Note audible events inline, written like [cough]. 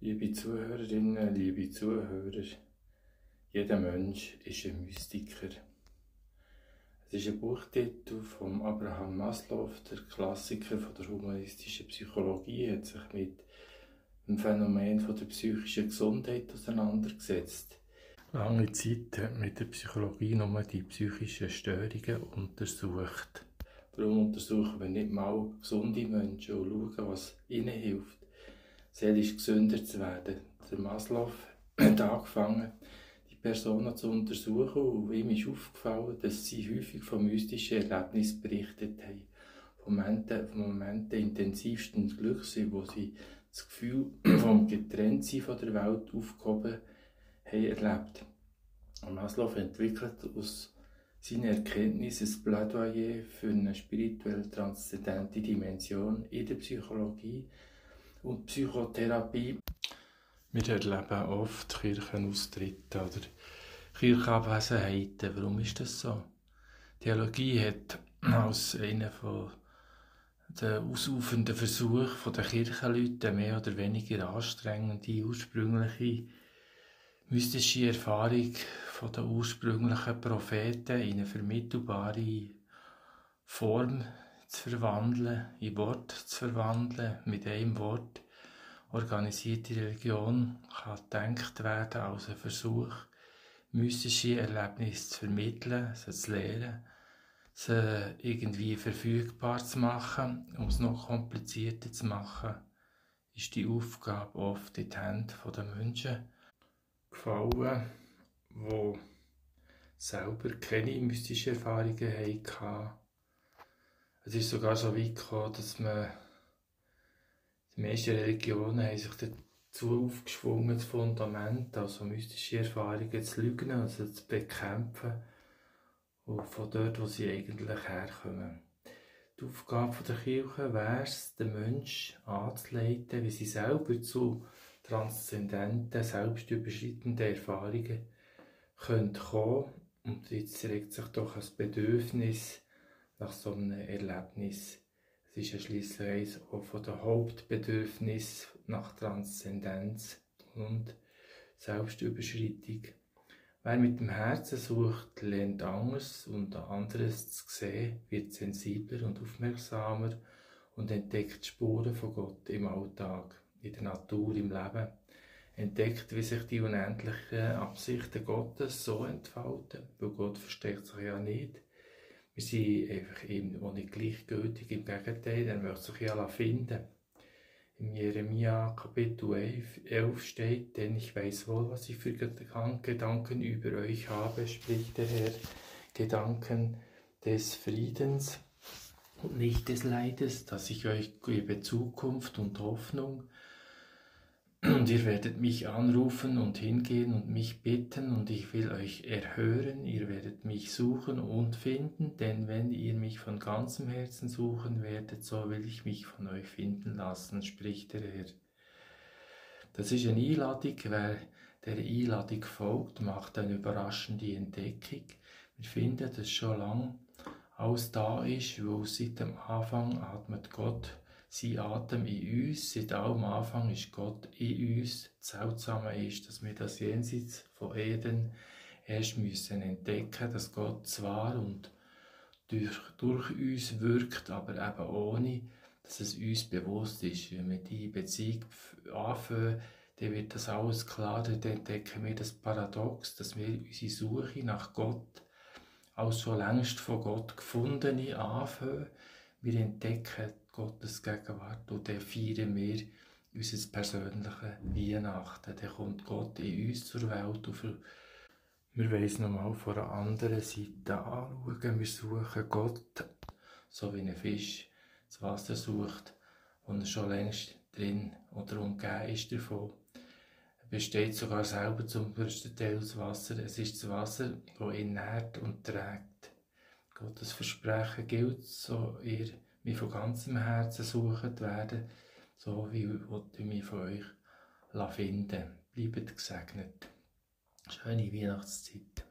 Liebe Zuhörerinnen, liebe Zuhörer, jeder Mensch ist ein Mystiker. Es ist ein Buchtitel von Abraham Maslow, der Klassiker von der humanistischen Psychologie, hat sich mit dem Phänomen von der psychischen Gesundheit auseinandergesetzt. Lange Zeit hat mit der Psychologie nur die psychischen Störungen untersucht. Darum untersuchen wir nicht mal gesunde Menschen und schauen, was ihnen hilft seelisch gesünder zu werden. Der Maslow [clears throat] hat angefangen, die Personen zu untersuchen und ihm ist aufgefallen, dass sie häufig von mystischen Erlebnissen berichtet haben. Von Momenten, von Momenten intensivsten Glücks, wo sie das Gefühl [clears throat] vom Getrenntsein von der Welt aufgehoben haben erlebt. Maslow entwickelt aus seiner Erkenntnis ein Plädoyer für eine spirituell transzendente Dimension in der Psychologie, und Psychotherapie. Wir erleben oft Kirchenaustritte oder Kirchenabwesenheiten. Warum ist das so? Theologie hat als einer von den ausufernden Versuchen der Kirchenleute mehr oder weniger anstrengende ursprüngliche mystische Erfahrung von den ursprünglichen Propheten in eine vermittelbare Form zu verwandeln, in Wort zu verwandeln, mit einem Wort. Organisierte Religion kann gedacht werden als ein Versuch, mystische Erlebnisse zu vermitteln, sie zu lehren, sie irgendwie verfügbar zu machen, um es noch komplizierter zu machen, ist die Aufgabe oft in die Hände der Menschen gefallen, die selber keine mystischen Erfahrungen hatten es ist sogar so weit gekommen, dass man die meisten Religionen haben sich dazu aufgeschwungen, das Fundament, also mystische Erfahrungen zu lügen, also zu bekämpfen, und von dort, wo sie eigentlich herkommen. Die Aufgabe der Kirche wäre es, den Menschen anzuleiten, wie sie selber zu transzendenten, selbstüberschreitenden Erfahrungen kommen können. Und jetzt regt sich doch ein Bedürfnis nach so einem Erlebnis. Es ist ja schließlich eines von den Hauptbedürfnissen nach Transzendenz und Selbstüberschreitung. Wer mit dem Herzen sucht, lernt anders und anderes zu sehen, wird sensibler und aufmerksamer und entdeckt Spuren von Gott im Alltag, in der Natur, im Leben. Entdeckt, wie sich die unendlichen Absichten Gottes so entfalten, weil Gott versteckt sich ja nicht. Wir sind einfach eben nicht gleichgültig, im Gegenteil, er möchte sich ja finden. Im Jeremia Kapitel 11, 11 steht, denn ich weiß wohl, was ich für Gedanken über euch habe, spricht der Herr, Gedanken des Friedens und nicht des Leides, dass ich euch gebe Zukunft und Hoffnung. Und ihr werdet mich anrufen und hingehen und mich bitten, und ich will euch erhören, ihr werdet mich suchen und finden, denn wenn ihr mich von ganzem Herzen suchen werdet, so will ich mich von euch finden lassen, spricht der Herr. Das ist eine Einladung, wer der Einladung folgt, macht eine überraschende Entdeckung. Wir finden, dass schon lange alles da ist, wo seit dem Anfang atmet Gott sein Atem in uns, seit allem Anfang ist Gott in uns. Das Seltsame ist, dass wir das jenseits von Eden erst müssen entdecken, dass Gott zwar und durch, durch uns wirkt, aber eben ohne, dass es uns bewusst ist. Wenn wir die Beziehung anfangen, dann wird das alles klar, dann entdecken wir das Paradox, dass wir unsere Suche nach Gott als schon längst von Gott gefundene anfangen. Wir entdecken Gottes Gegenwart und dann feiern wir unser persönliches Weihnachten. Dann kommt Gott in uns zur Welt und wir wollen es nochmal von einer anderen Seite anschauen. Wir suchen Gott, so wie ein Fisch das Wasser sucht und er schon längst drin oder umgeben ist davon. Er besteht sogar selber zum größten Teil aus Wasser. Es ist das Wasser, das ihn nährt und trägt. Gottes Versprechen gilt, so ihr wie von ganzem Herzen suchen werden, so wie ich mich von euch finden Bleibt gesegnet. Schöne Weihnachtszeit.